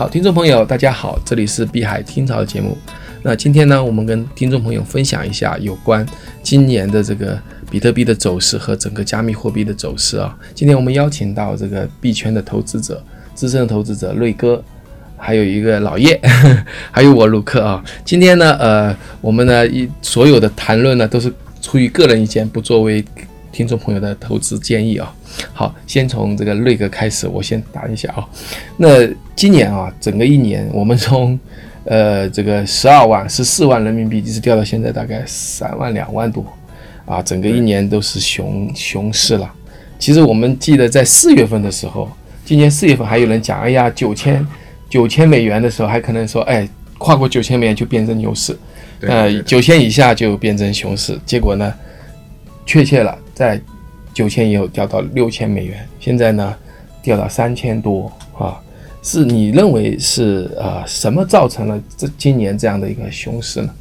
好，听众朋友，大家好，这里是碧海听潮的节目。那今天呢，我们跟听众朋友分享一下有关今年的这个比特币的走势和整个加密货币的走势啊。今天我们邀请到这个币圈的投资者、资深的投资者瑞哥，还有一个老叶，还有我卢克啊。今天呢，呃，我们呢一所有的谈论呢都是出于个人意见，不作为听众朋友的投资建议啊。好，先从这个瑞格开始，我先答一下啊。那今年啊，整个一年我们从 呃，这个十二万、十四万人民币一直掉到现在大概三万、两万多，啊，整个一年都是熊熊市了。其实我们记得在四月份的时候，今年四月份还有人讲，哎呀，九千九千美元的时候还可能说，哎，跨过九千美元就变成牛市，呃，九千以下就变成熊市。结果呢，确切了，在九千以后掉到六千美元，现在呢掉到三千多啊。是你认为是呃什么造成了这今年这样的一个熊市呢？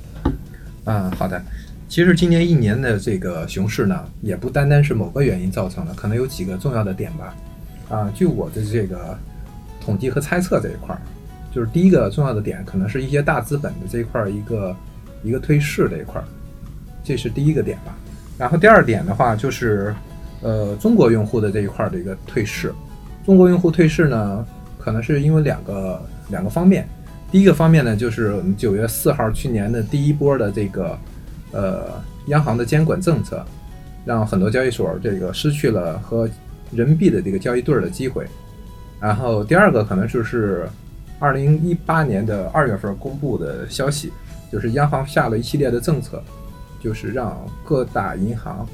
嗯，好的。其实今年一年的这个熊市呢，也不单单是某个原因造成的，可能有几个重要的点吧。啊，据我的这个统计和猜测这一块儿，就是第一个重要的点，可能是一些大资本的这一块儿一个一个退市这一块儿，这是第一个点吧。然后第二点的话，就是呃中国用户的这一块的一个退市。中国用户退市呢？可能是因为两个两个方面，第一个方面呢，就是我们九月四号去年的第一波的这个呃央行的监管政策，让很多交易所这个失去了和人民币的这个交易对儿的机会。然后第二个可能就是二零一八年的二月份公布的消息，就是央行下了一系列的政策，就是让各大银行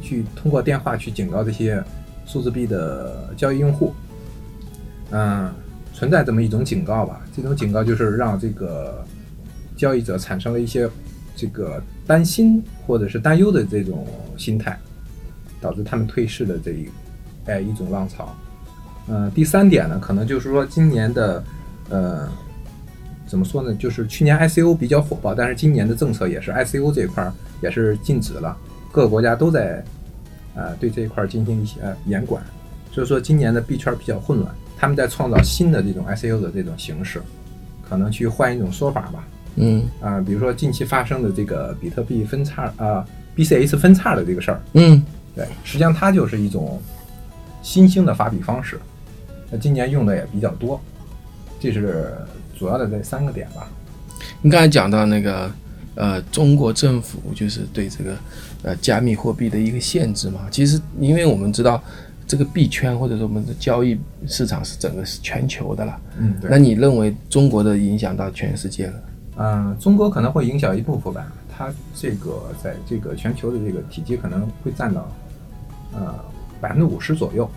去通过电话去警告这些数字币的交易用户。嗯，存在这么一种警告吧，这种警告就是让这个交易者产生了一些这个担心或者是担忧的这种心态，导致他们退市的这一哎一种浪潮。嗯，第三点呢，可能就是说今年的呃怎么说呢，就是去年 ICO 比较火爆，但是今年的政策也是 ICO 这一块也是禁止了，各个国家都在呃对这一块进行一些严管，所以说今年的币圈比较混乱。他们在创造新的这种 ICO 的这种形式，可能去换一种说法吧。嗯啊，比如说近期发生的这个比特币分叉啊，BCH 分叉的这个事儿。嗯，对，实际上它就是一种新兴的发币方式。那今年用的也比较多，这是主要的这三个点吧。你刚才讲到那个呃，中国政府就是对这个呃加密货币的一个限制嘛。其实因为我们知道。这个币圈或者说我们的交易市场是整个是全球的了，嗯，对。那你认为中国的影响到全世界了？嗯，中国可能会影响一部分吧，它这个在这个全球的这个体积可能会占到呃百分之五十左右。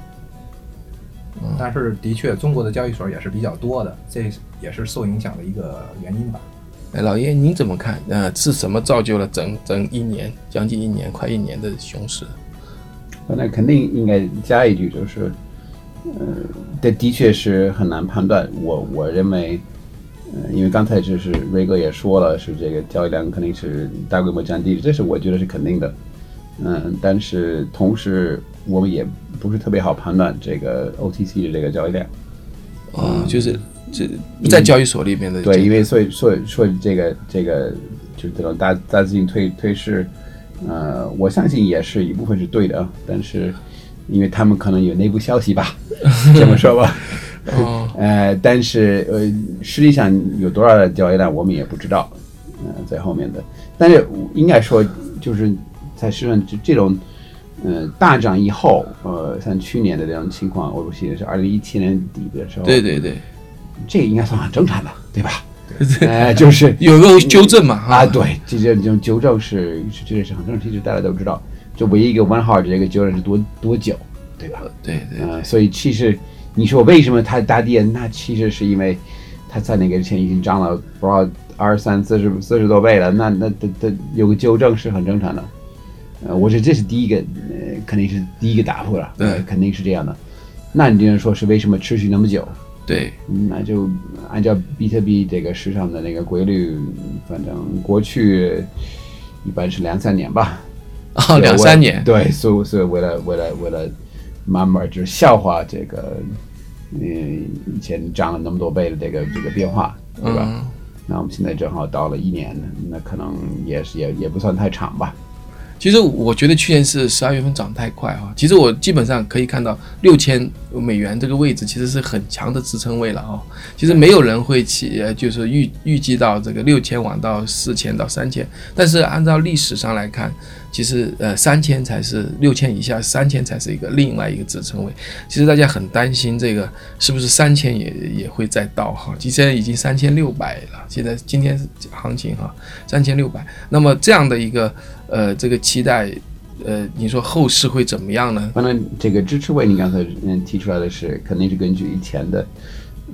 但是的确，中国的交易所也是比较多的，这也是受影响的一个原因吧。哎，老爷您怎么看？呃，是什么造就了整整一年将近一年快一年的熊市？那肯定应该加一句，就是，嗯，这的确是很难判断。我我认为，嗯，因为刚才就是瑞哥也说了，是这个交易量肯定是大规模降低，这是我觉得是肯定的。嗯，但是同时我们也不是特别好判断这个 OTC 的这个交易量。哦，就是这在交易所里面的对，因为所以所以说这个这个就是这种大大资金退退市。呃，我相信也是一部分是对的啊，但是因为他们可能有内部消息吧，这么说吧。哦。呃，但是呃，实际上有多少的交易量我们也不知道。呃，在后面的，但是应该说就是在实际上这这种呃大涨以后，呃，像去年的这种情况，我不记得是二零一七年底的时候。对对对。这应该算很正常的，对吧？哎，就是 有个纠正嘛啊，对，这这种纠正是是这个是很正常，其实大家都知道，就唯一一个问号，这个纠正是多多久，对吧？对对，呃，所以其实你说为什么它大跌，那其实是因为它在那个之前已经涨了不知道二三四十四十多倍了，那那它它有个纠正是很正常的。呃，我觉得这是第一个，呃，肯定是第一个打破了，对，肯定是这样的。那你就说是为什么持续那么久？对，那就按照比特币这个市场的那个规律，反正过去一般是两三年吧。哦，两三年。对，所以所以为了为了为了慢慢就是消化这个嗯，以前涨了那么多倍的这个这个变化，对吧？嗯那我们现在正好到了一年，那可能也是也也不算太长吧。其实我觉得去年是十二月份涨太快啊。其实我基本上可以看到六千美元这个位置其实是很强的支撑位了啊。其实没有人会起，就是预预计到这个六千往到四千到三千，但是按照历史上来看，其实呃三千才是六千以下，三千才是一个另外一个支撑位。其实大家很担心这个是不是三千也也会再到哈，其实已经三千六百了，现在今天行情哈三千六百，那么这样的一个呃这个期待，呃你说后市会怎么样呢？反正这个支持位，你刚才嗯提出来的是，肯定是根据以前的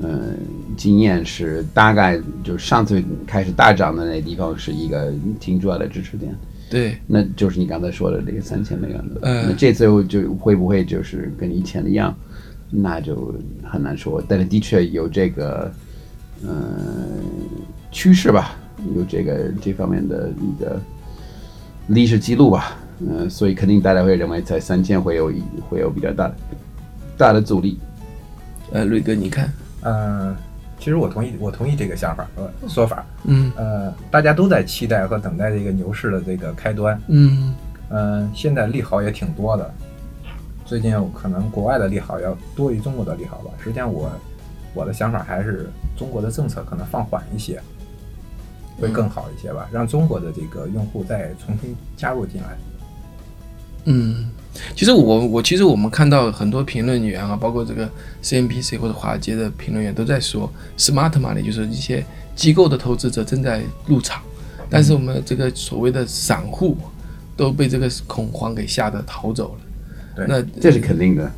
嗯经验，是大概就是上次开始大涨的那地方是一个挺主要的支持点，对，那就是你刚才说的这个三千美元的。嗯那这次又就会不会就是跟以前的一样，那就很难说。但是的确有这个嗯、趋势吧，有这个这方面的一个历史记录吧。嗯、所以肯定大家会认为在三千会有一会有比较大的大的阻力。呃瑞哥你看，嗯，其实我同意，我同意这个想法和说法。嗯呃，大家都在期待和等待这个牛市的这个开端。嗯呃，现在利好也挺多的，最近可能国外的利好要多于中国的利好吧。实际上我我的想法还是中国的政策可能放缓一些，会更好一些吧，让中国的这个用户再重新加入进来。嗯，其实我我其实我们看到很多评论员啊，包括这个 CNBC 或者华尔街的评论员都在说，smart money 就是一些机构的投资者正在入场，但是我们这个所谓的散户都被这个恐慌给吓得逃走了。对那这是肯定的。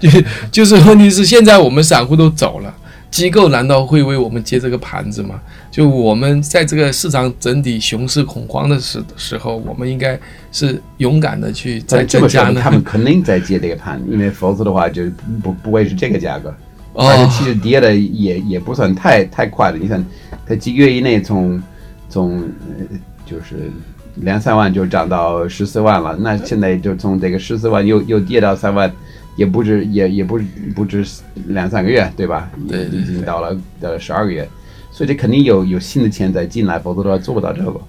就 就是问题是现在我们散户都走了，机构难道会为我们接这个盘子吗？就我们在这个市场整体熊市恐慌的时时候，我们应该是勇敢的去再但这么说，增加呢？他们肯定在接这个盘，因为否则的话就不不会是这个价格。哦而且其实跌的也也不算太太快了。你看，它几个月以内从从呃就是两三万就涨到十四万了，那现在就从这个十四万又又跌到三万，也不止也也不不止两三个月，对吧？对对已经到了到了十二个月，所以这肯定有有新的钱在进来，否则的话做不到这个。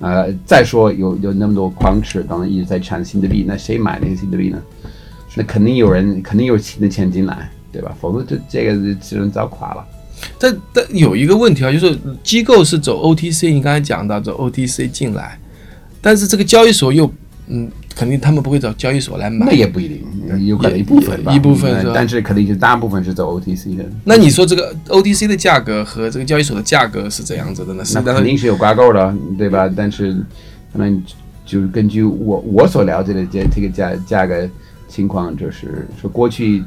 呃，再说有有那么多矿池，当然一直在产新的币，那谁买那个新的币呢？那肯定有人，肯定有新的钱进来，对吧？否则这这个只能早垮了。但但有一个问题啊，就是机构是走 OTC，你刚才讲到走 OTC 进来，但是这个交易所又嗯，肯定他们不会找交易所来买那。也不一定，有可能一部分吧，一部分是吧呃但是肯定就大部分是走 OTC 的。那你说这个 OTC 的价格和这个交易所的价格是怎样子的呢？是那肯定是有挂钩的，对吧？但是可能就是根据我我所了解的这这个价价格情况，就是说过去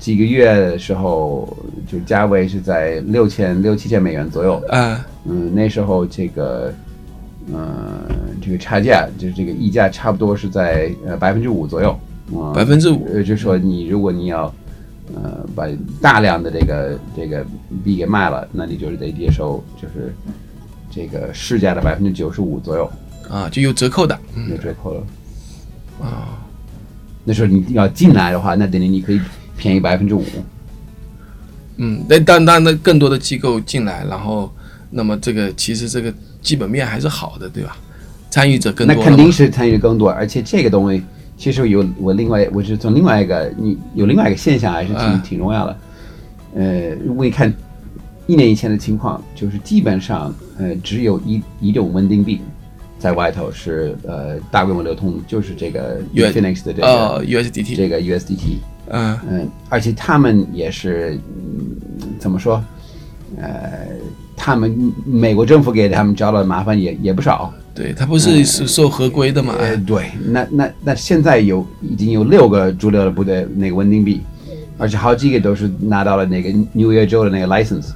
几个月的时候，就价位是在六千六七千美元左右。啊嗯，那时候这个，呃，这个差价就是这个溢价差不多是在呃百分之五左右。啊、百分之五呃，就是说你如果你要呃把大量的这个这个币给卖了，那你就是得接受就是这个市价的百分之九十五左右啊就有折扣的有折扣了。啊。那时候你要进来的话，那等于你可以便宜百分之五。嗯，但但但那更多的机构进来，然后那么这个其实这个基本面还是好的，对吧？参与者更那多那，肯定是参与更多，而且这个东西其实有我另外我是从另外一个你有另外一个现象还是挺、嗯挺重要的。呃，如果你看一年以前的情况，就是基本上呃只有一一种稳定币在外头是呃大规模流通，就是这个 Phoenix 的这个、呃 USDT，这个 USDT。嗯嗯，而且他们也是，嗯，怎么说？呃，他们美国政府给他们找的麻烦也也不少。对，它不是是受合规的嘛？呃，对，那那那现在有已经有六个主流的部队那个稳定币，而且好几个都是拿到了那个纽约州的那个 license，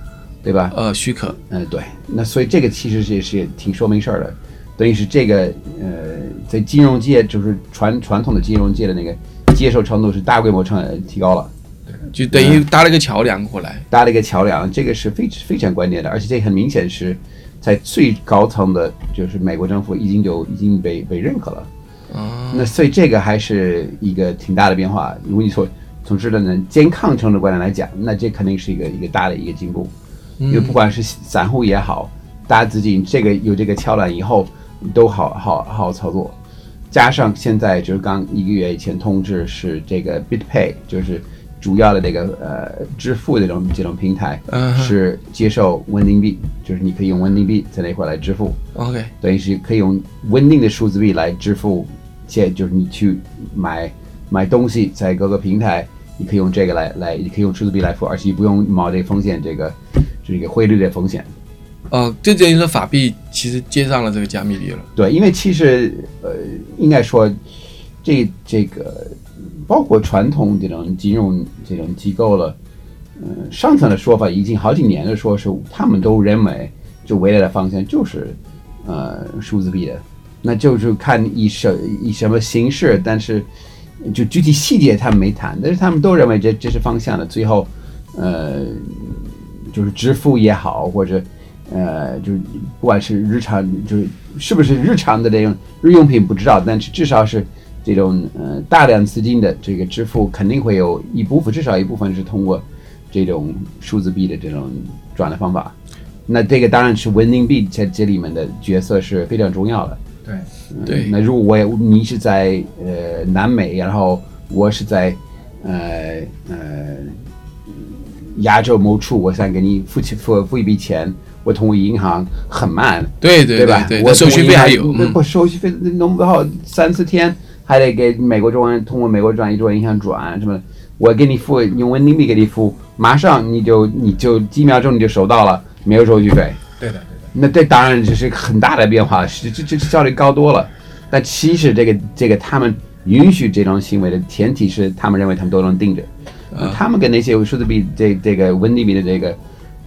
对吧？呃，许可，嗯、对，那所以这个其实是是挺说明事儿的，等于是这个呃，在金融界就是传传统的金融界的那个接受程度是大规模成提高了。就等于搭了个桥梁过来。搭了一个桥梁，这个是非非常关键的，而且这很明显是在最高层的，就是美国政府已经就已经被被认可了。啊，那所以这个还是一个挺大的变化。如果你说从质量的健康程度观点来讲，那这肯定是一个一个大的一个进步。因为不管是散户也好，大资金这个有这个桥梁以后，都好好好操作。加上现在就是刚一个月以前通知是这个 BitPay，就是主要的这个呃支付这种这种平台嗯是接受稳定币，就是你可以用稳定币在那块来支付，OK，等于是可以用稳定的数字币来支付，且就是你去买买东西在各个平台，你可以用这个来来，你可以用数字币来付，而且不用冒这个风险，这个这个汇率的风险。哦，就等于说法币其实接上了这个加密币了。对，因为其实呃，应该说这这个包括传统这种金融这种机构了，嗯、上层的说法已经好几年了，说是他们都认为就未来的方向就是呃数字币的，那就是看以什以什么形式，但是就具体细节他们没谈，但是他们都认为这这是方向的，最后呃就是支付也好，或者呃，就是不管是日常，就是是不是日常的这种日用品不知道，但是至少是这种呃大量资金的这个支付，肯定会有一部分，至少一部分是通过这种数字币的这种转的方法。那这个当然是稳定币在这里面的角色是非常重要的。对，嗯对那如果我也你是在呃南美，然后我是在呃呃亚洲某处，我想给你付钱付付一笔钱，我通过银行很慢，对对吧？对，我手续费还有。通过银行嗯手续费弄不好三四天，还得给美国中央通过美国转移中央银行转什么。我给你付用稳定币给你付，马上你就你就几秒钟你就收到了，没有手续费。对的，对的。那这当然这是很大的变化，是这这效率高多了。但其实这个这个他们允许这种行为的前提是他们认为他们都能定着，他们跟那些数字币这这个稳定币的这个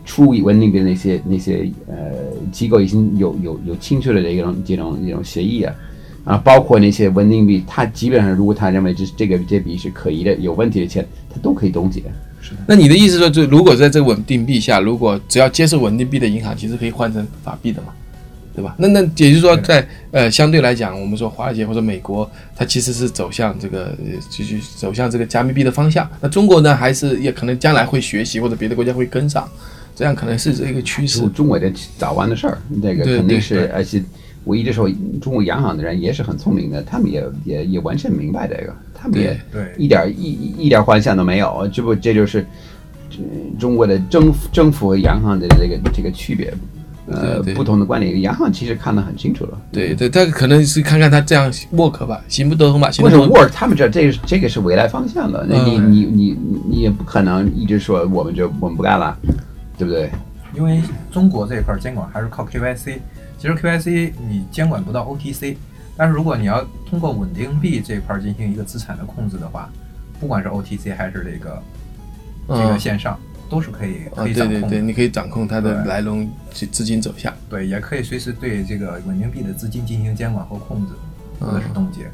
处理稳定币的那些那些呃机构已经有有有清楚的这种这种这种协议啊。啊，包括那些稳定币，它基本上如果他认为这这个这笔是可疑的、有问题的钱，他都可以冻结。是那你的意思说，就如果在这个稳定币下，如果只要接受稳定币的银行，其实可以换成法币的嘛，对吧？那那也就是说在，呃相对来讲，我们说华尔街或者美国，它其实是走向这个呃继续走向这个加密币的方向。那中国呢，还是也可能将来会学习，或者别的国家会跟上，这样可能是这个趋势中。中国的早晚的事儿，这个肯定是对，而且我一直说，中国央行的人也是很聪明的，他们也也也完全明白这个，他们也对一点儿一一一点儿幻想都没有，这不这就是呃中国的政府政府和央行的这个这个区别，呃不同的观点，央行其实看得很清楚了。对对，他可能是看看他这样 work 吧，行不通吧，行或者不通。work，他们这这个这个是未来方向的，那你嗯你你你你也不可能一直说我们就我们不干了，对不对？因为中国这一块监管还是靠 KYC，其实 KYC 你监管不到 OTC，但是如果你要通过稳定币这一块进行一个资产的控制的话，不管是 OTC 还是这个这个嗯线上，都是可以啊，可以掌控啊。对对对，你可以掌控它的来龙资资金走向。对，也可以随时对这个稳定币的资金进行监管和控制，或者是冻结。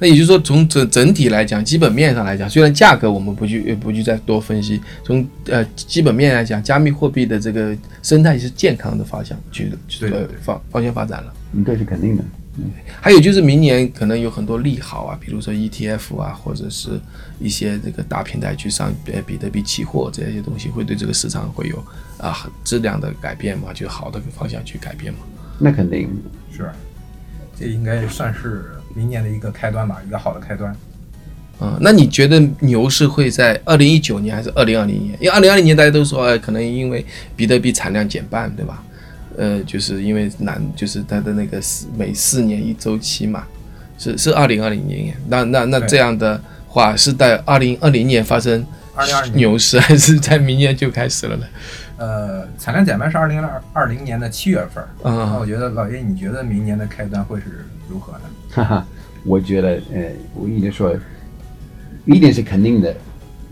那也就是说，从整整体来讲，基本面上来讲，虽然价格我们不去呃不去再多分析，从呃基本面来讲，加密货币的这个生态是健康的方向去去呃方方向发展了。嗯，这是肯定的。嗯还有就是明年可能有很多利好啊，比如说 ETF 啊，或者是一些这个大平台去上呃比特币期货这些东西，会对这个市场会有啊质量的改变嘛，就好的方向去改变嘛。那肯定，是，这应该算是明年的一个开端吧，一个好的开端。嗯，那你觉得牛市会在二零一九年还是二零二零年？因为二零二零年大家都说，呃，可能因为比特币产量减半，对吧？呃，就是因为难，就是它的那个四每四年一周期嘛，是是二零二零年。那那那这样的话，是在二零二零年发生牛市，还是在明年就开始了呢？呃，产量减半是二零二二零年的七月份嗯。那啊我觉得老爷，你觉得明年的开端会是如何呢？哈哈，我觉得，呃，我一直说，一定是肯定的，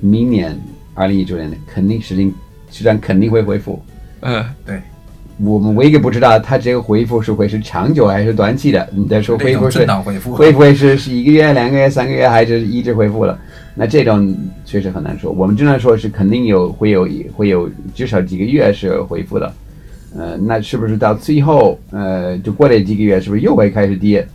明年二零一九年的肯定市场市场肯定会恢复。嗯 对，我们唯一不知道它这个恢复是会是长久还是短期的。你在说恢复是恢复。会不会是是一个月、两个月、三个月，还是一直恢复了？那这种确实很难说。我们经常说是肯定有会有会有至少几个月是恢复的。呃，那是不是到最后呃就过了几个月，是不是又会开始跌？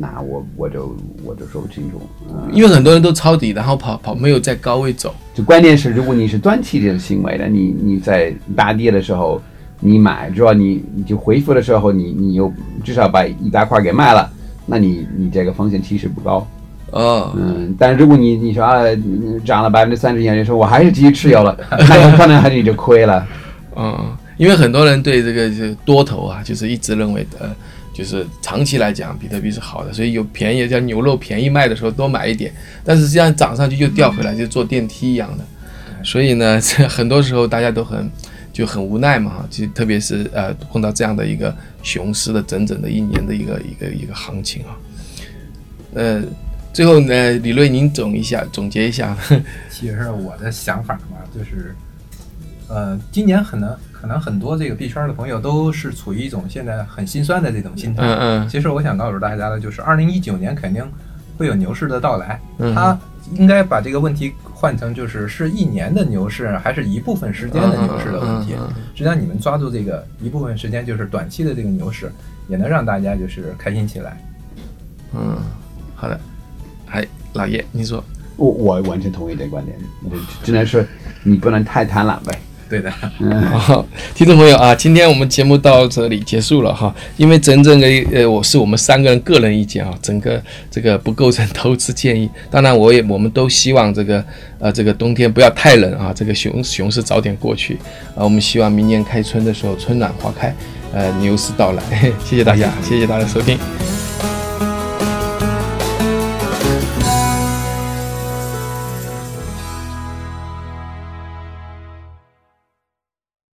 那我我就我就说不清楚。嗯，因为很多人都抄底，然后跑跑没有在高位走。就关键是，如果你是短期的行为的，你你在大跌的时候你买，主要你你就恢复的时候，你你又至少把一大块给卖了，那你你这个风险其实不高。哦，嗯，但如果你你说啊涨了百分之三十以上，你说我还是继续持有了，那有可能还是你就亏了。嗯，因为很多人对这个就多头啊，就是一直认为呃，就是长期来讲比特币是好的，所以有便宜像牛肉便宜卖的时候多买一点，但是这样涨上去又掉回来，就坐电梯一样的。所以呢，这很多时候大家都很就很无奈嘛，就特别是呃碰到这样的一个熊市的整整的一年的一个一个一个行情啊，呃。最后呢，李瑞，您总一下总结一下。其实我的想法嘛，就是，呃，今年可能可能很多这个币圈的朋友都是处于一种现在很心酸的这种心态。嗯嗯。其实我想告诉大家的就是，二零一九年肯定会有牛市的到来。嗯。他应该把这个问题换成就是是一年的牛市，还是一部分时间的牛市的问题。实际上，你们抓住这个一部分时间，就是短期的这个牛市，也能让大家就是开心起来。嗯，好的。哎，老叶，你说，我我完全同意这个观点，只能是你不能太贪婪呗。对的，好，听众朋友啊，今天我们节目到这里结束了哈，因为真正的呃，我是我们三个人个人意见啊，整个这个不构成投资建议。当然，我也我们都希望这个呃这个冬天不要太冷啊，这个熊熊市早点过去啊，我们希望明年开春的时候春暖花开，呃牛市到来。谢谢大家，谢谢大家收听。